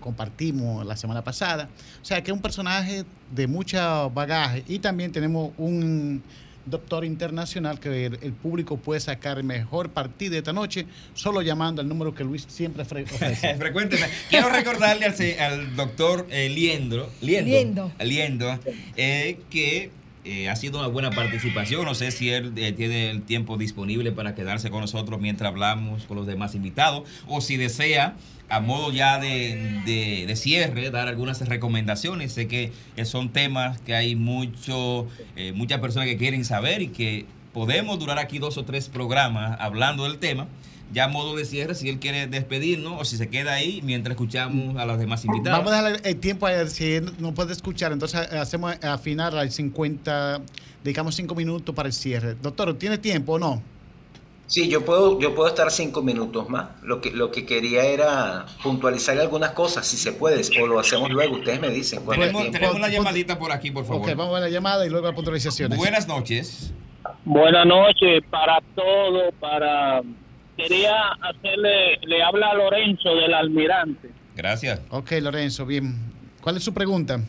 compartimos la semana pasada. O sea, que es un personaje de mucho bagaje y también tenemos un doctor internacional que el, público puede sacar mejor partido de esta noche solo llamando al número que Luis siempre ofrece. Frecuentemente. Quiero recordarle al, doctor eh, Liendro, Liendo, Liendo. Eh, que eh, ha sido una buena participación. No sé si él eh, tiene el tiempo disponible para quedarse con nosotros mientras hablamos con los demás invitados o si desea a modo ya de, cierre, dar algunas recomendaciones. Sé que son temas que hay mucho, eh, muchas personas que quieren saber y que podemos durar aquí dos o tres programas hablando del tema ya a modo de cierre, si él quiere despedirnos o si se queda ahí mientras escuchamos a los demás invitados. Vamos a darle el tiempo a él, si él no puede escuchar, entonces hacemos a final al 50, dedicamos cinco minutos para el cierre. Doctor, ¿tiene tiempo o no? Sí, yo puedo, yo puedo estar cinco minutos más. Lo que, lo que quería era puntualizar algunas cosas, si se puede, o lo hacemos luego. Ustedes me dicen. Tenemos, tenemos una llamadita por aquí, por favor. Ok, vamos a la llamada y luego la puntualización. Buenas noches. Buenas noches para todo, para quería hacerle, le habla a Lorenzo del almirante. Gracias. Ok, Lorenzo, bien. ¿Cuál es su pregunta?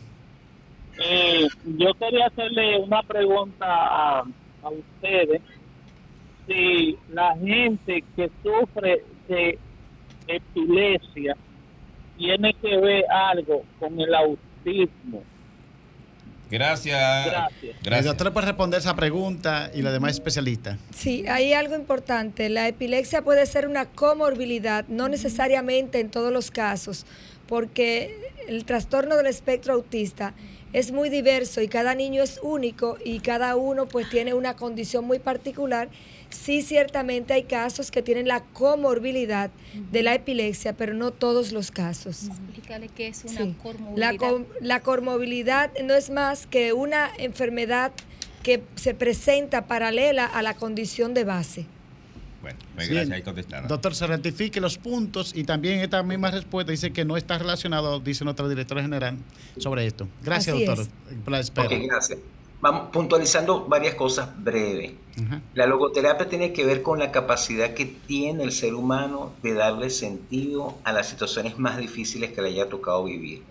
Eh, yo quería hacerle una pregunta a, a ustedes. Si la gente que sufre de epilepsia tiene que ver algo con el autismo. Gracias. Gracias. El doctor puede responder esa pregunta y la demás especialista. Sí, hay algo importante. La epilepsia puede ser una comorbilidad, no necesariamente en todos los casos, porque el trastorno del espectro autista es muy diverso y cada niño es único y cada uno pues tiene una condición muy particular Sí, ciertamente hay casos que tienen la comorbilidad de la epilepsia, pero no todos los casos. Explícale qué es una La, la comorbilidad no es más que una enfermedad que se presenta paralela a la condición de base. Bueno, pues gracias, ahí contestada. Doctor, se ratifique los puntos y también esta misma respuesta dice que no está relacionado, dice nuestra directora general, sobre esto. Gracias, doctor, por la espera. gracias. Vamos puntualizando varias cosas breves. La logoterapia tiene que ver con la capacidad que tiene el ser humano de darle sentido a las situaciones más difíciles que le haya tocado vivir.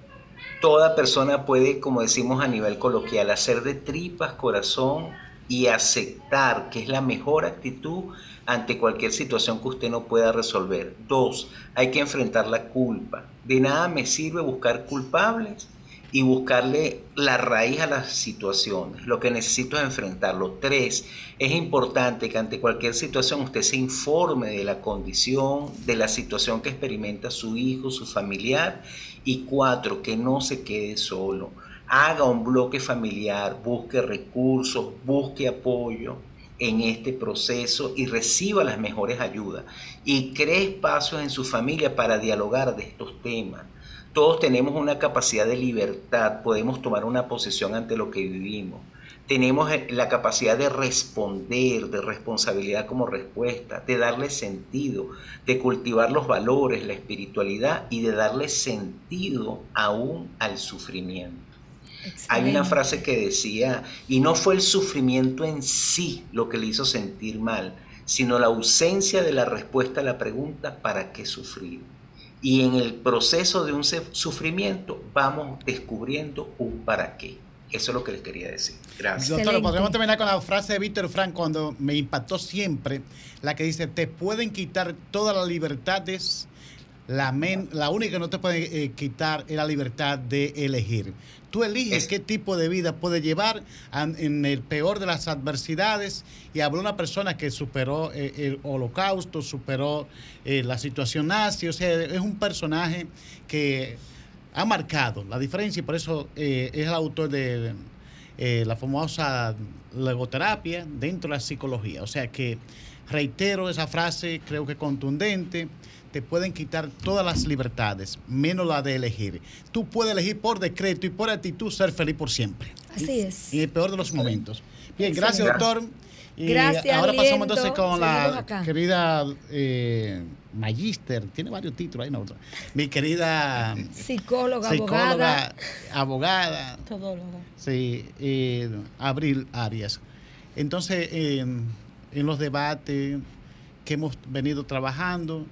Toda persona puede, como decimos a nivel coloquial, hacer de tripas corazón y aceptar que es la mejor actitud ante cualquier situación que usted no pueda resolver. Dos, hay que enfrentar la culpa. De nada me sirve buscar culpables y buscarle la raíz a las situaciones. Lo que necesito es enfrentarlo. Tres, es importante que ante cualquier situación usted se informe de la condición, de la situación que experimenta su hijo, su familiar. Y cuatro, que no se quede solo. Haga un bloque familiar, busque recursos, busque apoyo en este proceso y reciba las mejores ayudas. Y cree espacios en su familia para dialogar de estos temas todos tenemos una capacidad de libertad, podemos tomar una posición ante lo que vivimos. Tenemos eh, la capacidad de responder, de responsabilidad como respuesta, de darle sentido, de cultivar los valores, la espiritualidad y de darle sentido aún al sufrimiento. Hay una frase que decía, y no fue el sufrimiento en sí lo que le hizo sentir mal, sino la ausencia de la respuesta a la pregunta, ¿para qué sufrir? Y en el proceso de un sufrimiento vamos descubriendo un para qué. Eso es lo que les quería decir. Gracias. Doctor, podemos terminar con la frase de Víctor Frank cuando me impactó siempre, la que dice, te pueden quitar todas las libertades, la, la única que no te pueden eh, quitar es la libertad de elegir. Tú eliges qué tipo de vida puedes llevar en el peor de las adversidades. Y habló una persona que superó eh, el holocausto, superó eh, la situación nazi. O sea, es un personaje que ha marcado la diferencia y por eso es el autor de la famosa logoterapia dentro de la psicología. O sea que reitero esa frase, creo que contundente te pueden quitar todas las libertades, menos la de elegir. Tú puedes elegir por decreto y por actitud ser feliz por siempre. Así es. En el peor de los momentos. Bien, gracias, doctor. Y gracias. Ahora pasamos entonces con la querida eh, Magister, tiene varios títulos ahí, ¿no? Mi querida psicóloga, abogada. abogada. Todóloga. Sí, eh, Abril Arias. Entonces, en los debates que hemos venido trabajando,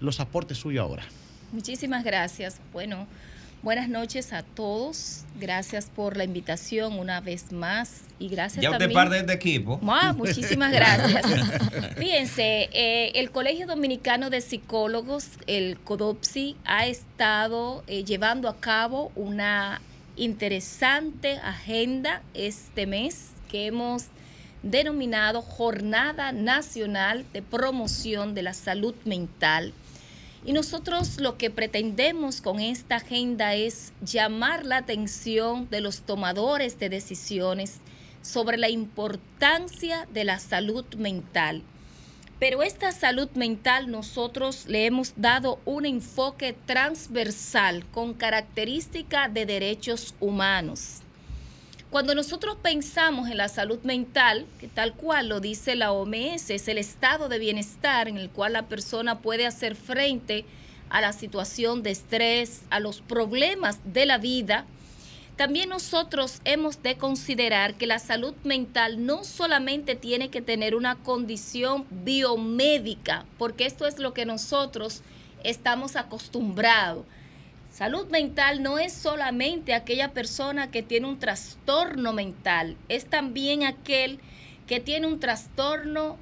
los aportes suyos ahora. Muchísimas gracias. Bueno, buenas noches a todos. Gracias por la invitación una vez más y gracias ya usted parte de equipo. Ah, muchísimas gracias. Fíjense, eh, el Colegio Dominicano de Psicólogos, el CODOPSI, ha estado eh, llevando a cabo una interesante agenda este mes que hemos denominado Jornada Nacional de Promoción de la Salud Mental y nosotros lo que pretendemos con esta agenda es llamar la atención de los tomadores de decisiones sobre la importancia de la salud mental. Pero esta salud mental nosotros le hemos dado un enfoque transversal con característica de derechos humanos. Cuando nosotros pensamos en la salud mental, que tal cual lo dice la OMS, es el estado de bienestar en el cual la persona puede hacer frente a la situación de estrés, a los problemas de la vida, también nosotros hemos de considerar que la salud mental no solamente tiene que tener una condición biomédica, porque esto es lo que nosotros estamos acostumbrados Salud mental no es solamente aquella persona que tiene un trastorno mental, es también aquel que tiene un trastorno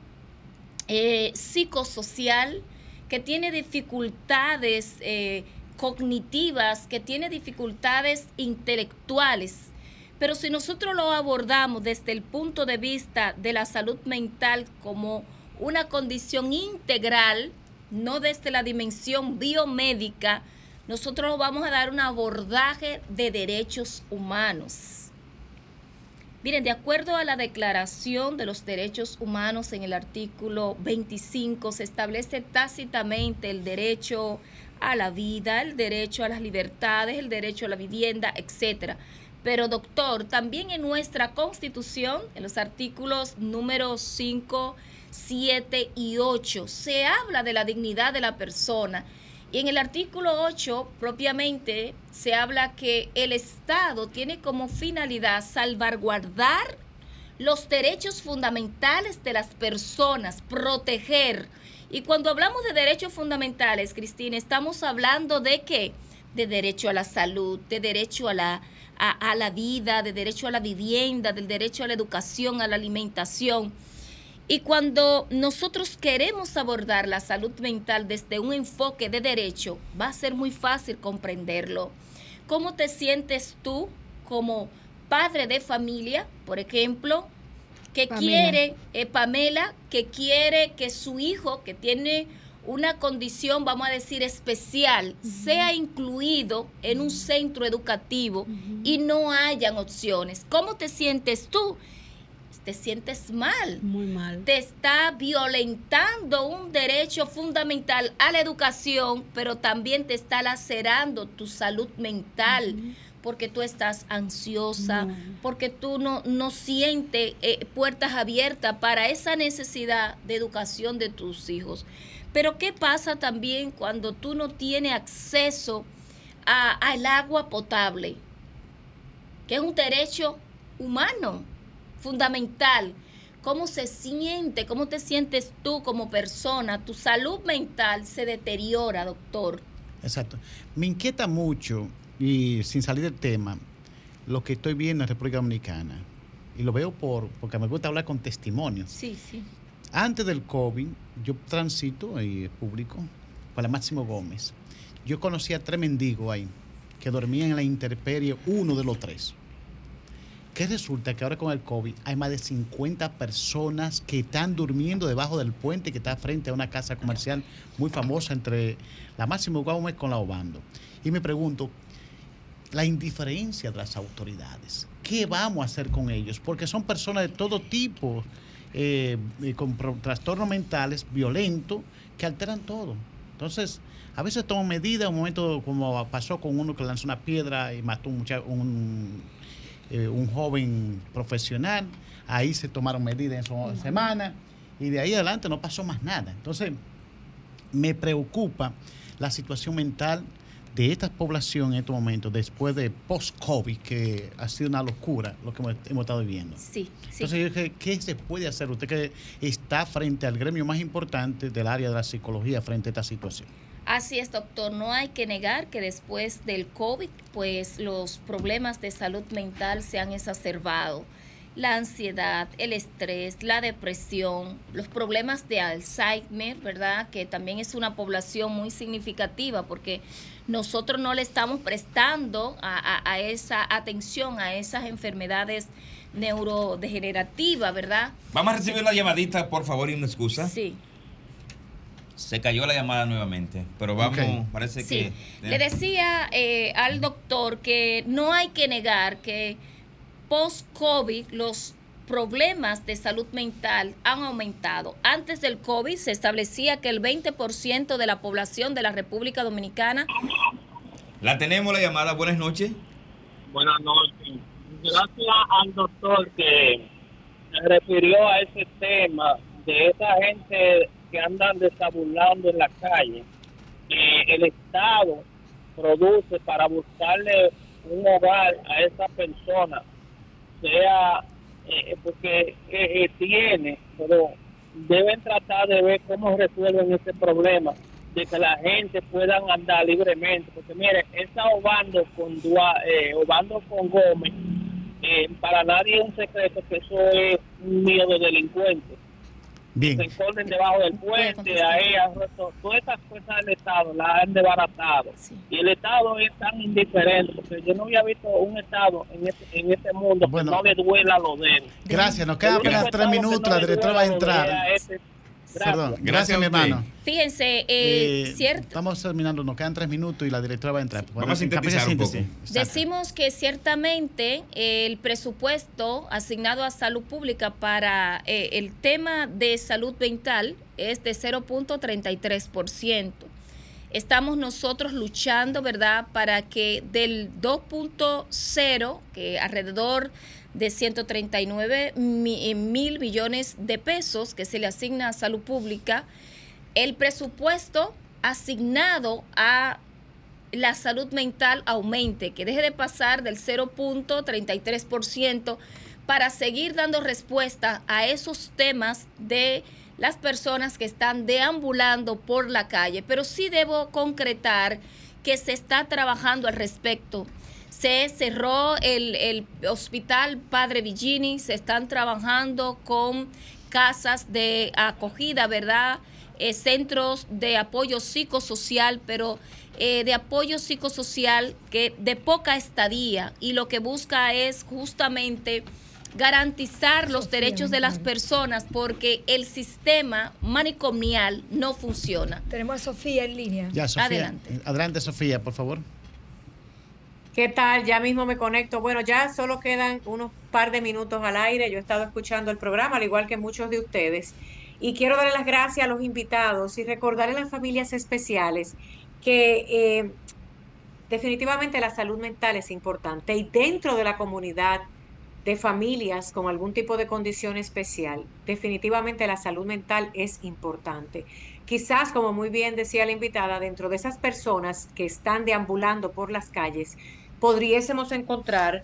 eh, psicosocial, que tiene dificultades eh, cognitivas, que tiene dificultades intelectuales. Pero si nosotros lo abordamos desde el punto de vista de la salud mental como una condición integral, no desde la dimensión biomédica, nosotros vamos a dar un abordaje de derechos humanos. Miren, de acuerdo a la Declaración de los Derechos Humanos en el artículo 25, se establece tácitamente el derecho a la vida, el derecho a las libertades, el derecho a la vivienda, etcétera. Pero doctor, también en nuestra Constitución, en los artículos números 5, 7 y 8, se habla de la dignidad de la persona y en el artículo 8 propiamente se habla que el Estado tiene como finalidad salvaguardar los derechos fundamentales de las personas, proteger. Y cuando hablamos de derechos fundamentales, Cristina, estamos hablando de qué? De derecho a la salud, de derecho a la, a la vida, de derecho a la vivienda, del derecho a la educación, a la alimentación. Y cuando nosotros queremos abordar la salud mental desde un enfoque de derecho, va a ser muy fácil comprenderlo. cómo te sientes tú como padre de familia, por ejemplo, que Pamela. quiere, eh, Pamela, que quiere que su hijo, que tiene una condición, vamos a decir, especial, sea incluido en un centro educativo y no hayan opciones. ¿Cómo te sientes tú? Te sientes mal. Muy mal. Te está violentando un derecho fundamental a la educación, pero también te está lacerando tu salud mental. Porque tú estás ansiosa, porque tú no, no sientes eh, puertas abiertas para esa necesidad de educación de tus hijos. Pero ¿qué pasa también cuando tú no tienes acceso a- al agua potable? Que es un derecho humano, fundamental. ¿Cómo se siente? ¿Cómo te sientes tú como persona? Tu salud mental se deteriora, doctor. Exacto. Me inquieta mucho, y sin salir del tema, lo que estoy viendo en República Dominicana. Y lo veo por, porque me gusta hablar con testimonios. Sí, sí. Antes del COVID, yo transito y público por la Máximo Gómez. Yo conocí a tres mendigos ahí que dormían en la intemperie, uno de los tres. Que resulta que ahora con el COVID hay más de 50 personas que están durmiendo debajo del puente que está frente a una casa comercial muy famosa entre la Máximo Gómez con la Obando. Y me pregunto, la indiferencia de las autoridades. ¿Qué vamos a hacer con ellos? Porque son personas de todo tipo, eh, eh, con trastornos mentales violentos que alteran todo. Entonces, a veces toman medidas, un momento como pasó con uno que lanzó una piedra y mató un, un, eh, un joven profesional, ahí se tomaron medidas en esa semana y de ahí adelante no pasó más nada. Entonces, me preocupa la situación mental de esta población en estos momentos, después de post-COVID, que ha sido una locura lo que hemos, hemos estado viviendo. Sí, sí. Entonces, yo dije, ¿qué se puede hacer? Usted que está frente al gremio más importante del área de la psicología frente a esta situación. Así es, doctor. No hay que negar que después del COVID, pues los problemas de salud mental se han exacerbado. La ansiedad, el estrés, la depresión, los problemas de Alzheimer, ¿verdad? Que también es una población muy significativa porque nosotros no le estamos prestando a, a- a esa atención a esas enfermedades neurodegenerativas, ¿verdad? Vamos a recibir la llamadita, por favor, y una excusa. Sí. Se cayó la llamada nuevamente, pero vamos, parece Sí, que... le decía eh, al doctor que no hay que negar que post-COVID los problemas de salud mental han aumentado. Antes del COVID se establecía que el 20% de la población de la República Dominicana La tenemos la llamada, buenas noches. Buenas noches. Gracias al doctor que se refirió a ese tema de esa gente andan desabulando en la calle. que el Estado produce para buscarle un hogar a esa persona, sea eh, porque eh, eh, tiene, pero deben tratar de ver cómo resuelven ese problema de que la gente pueda andar libremente, porque mire, esa Obando con Dua- eh, Obando con Gómez, eh, para nadie es un secreto que eso es un miedo de delincuentes. Bien. Se esconden debajo del puente, ahí han roto- todas esas cosas del Estado las han desbaratado. Y el Estado es tan indiferente, porque yo no había visto un Estado en este, en este mundo Bueno. que no le duela lo de él. Gracias, nos único apenas tres minutos, no la directora va a entrar. él es ese. Perdón, Gracias mi hermano. Fíjense, eh, Eh, cierto. Estamos terminando, nos quedan tres minutos y la directora va a entrar. Vamos a sintetizar un poco. Decimos que ciertamente el presupuesto asignado a salud pública para eh, el tema de salud mental es de 0.33%. Estamos nosotros luchando, ¿verdad?, para que del 2.0, que alrededor de 139 mi- eh, mil millones de pesos que se le asigna a salud pública, el presupuesto asignado a la salud mental aumente, que deje de pasar del 0.33% para seguir dando respuesta a esos temas de las personas que están deambulando por la calle. Pero sí debo concretar que se está trabajando al respecto. Se cerró el, el hospital Padre Villini, se están trabajando con casas de acogida, ¿verdad? Eh, centros de apoyo psicosocial, pero eh, de apoyo psicosocial que de poca estadía y lo que busca es justamente garantizar los derechos de las personas porque el sistema manicomial no funciona. Tenemos a Sofía en línea. Ya, Sofía. Adelante. Adelante, Sofía, por favor. ¿Qué tal? Ya mismo me conecto. Bueno, ya solo quedan unos par de minutos al aire. Yo he estado escuchando el programa, al igual que muchos de ustedes. Y quiero darle las gracias a los invitados y recordar a las familias especiales que eh, definitivamente la salud mental es importante y dentro de la comunidad de familias con algún tipo de condición especial, definitivamente la salud mental es importante. Quizás, como muy bien decía la invitada, dentro de esas personas que están deambulando por las calles, podríamos encontrar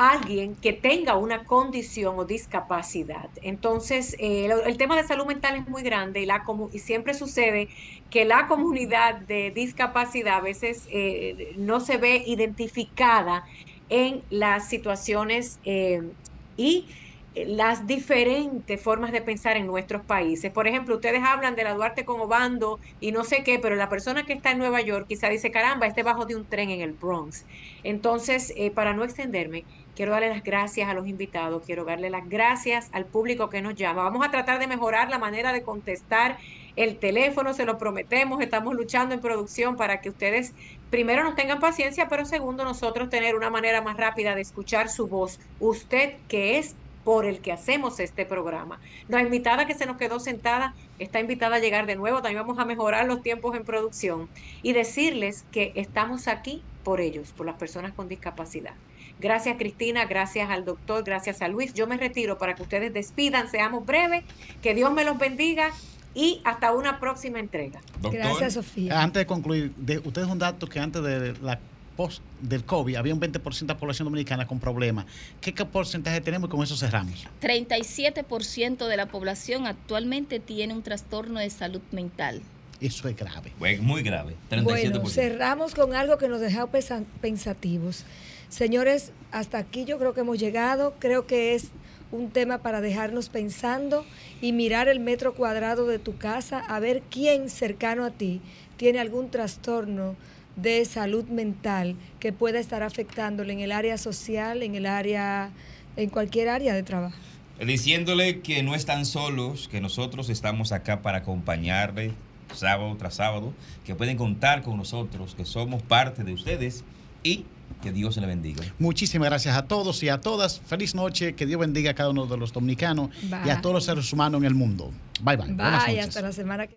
alguien que tenga una condición o discapacidad. Entonces, eh, el, tema de salud mental es muy grande y, la, y siempre sucede que la comunidad de discapacidad a veces eh, no se ve identificada en las situaciones eh, y las diferentes formas de pensar en nuestros países. Por ejemplo, ustedes hablan de la Duarte con Obando y no sé qué, pero la persona que está en Nueva York quizá dice, caramba, este bajo de un tren en el Bronx. Entonces, eh, para no extenderme, quiero darle las gracias a los invitados, quiero darle las gracias al público que nos llama. Vamos a tratar de mejorar la manera de contestar el teléfono, se lo prometemos, estamos luchando en producción para que ustedes primero nos tengan paciencia, pero segundo nosotros tener una manera más rápida de escuchar su voz. Usted que es por el que hacemos este programa. La invitada que se nos quedó sentada está invitada a llegar de nuevo. También vamos a mejorar los tiempos en producción y decirles que estamos aquí por ellos, por las personas con discapacidad. Gracias Cristina, gracias al doctor, gracias a Luis. Yo me retiro para que ustedes despidan, seamos breves, que Dios me los bendiga y hasta una próxima entrega. Gracias, Sofía. Antes de concluir, de, ustedes un dato que antes de la post del COVID había un 20% de la población dominicana con problemas. ¿Qué, qué porcentaje tenemos y con eso cerramos? 37% de la población actualmente tiene un trastorno de salud mental. Eso es grave. Muy grave. 37%. Bueno, cerramos con algo que nos pesa- pensativos. Señores, hasta aquí yo creo que hemos llegado. Creo que es un tema para dejarnos pensando y mirar el metro cuadrado de tu casa a ver quién cercano a ti tiene algún trastorno de salud mental que pueda estar afectándole en el área social, en el área, en cualquier área de trabajo. Diciéndole que no están solos, que nosotros estamos acá para acompañarle sábado tras sábado, que pueden contar con nosotros, que somos parte de ustedes y que Dios le bendiga. Muchísimas gracias a todos y a todas. Feliz noche. Que Dios bendiga a cada uno de los dominicanos y a todos los seres humanos en el mundo. Bye bye. Buenas Bye, noches. hasta la semana que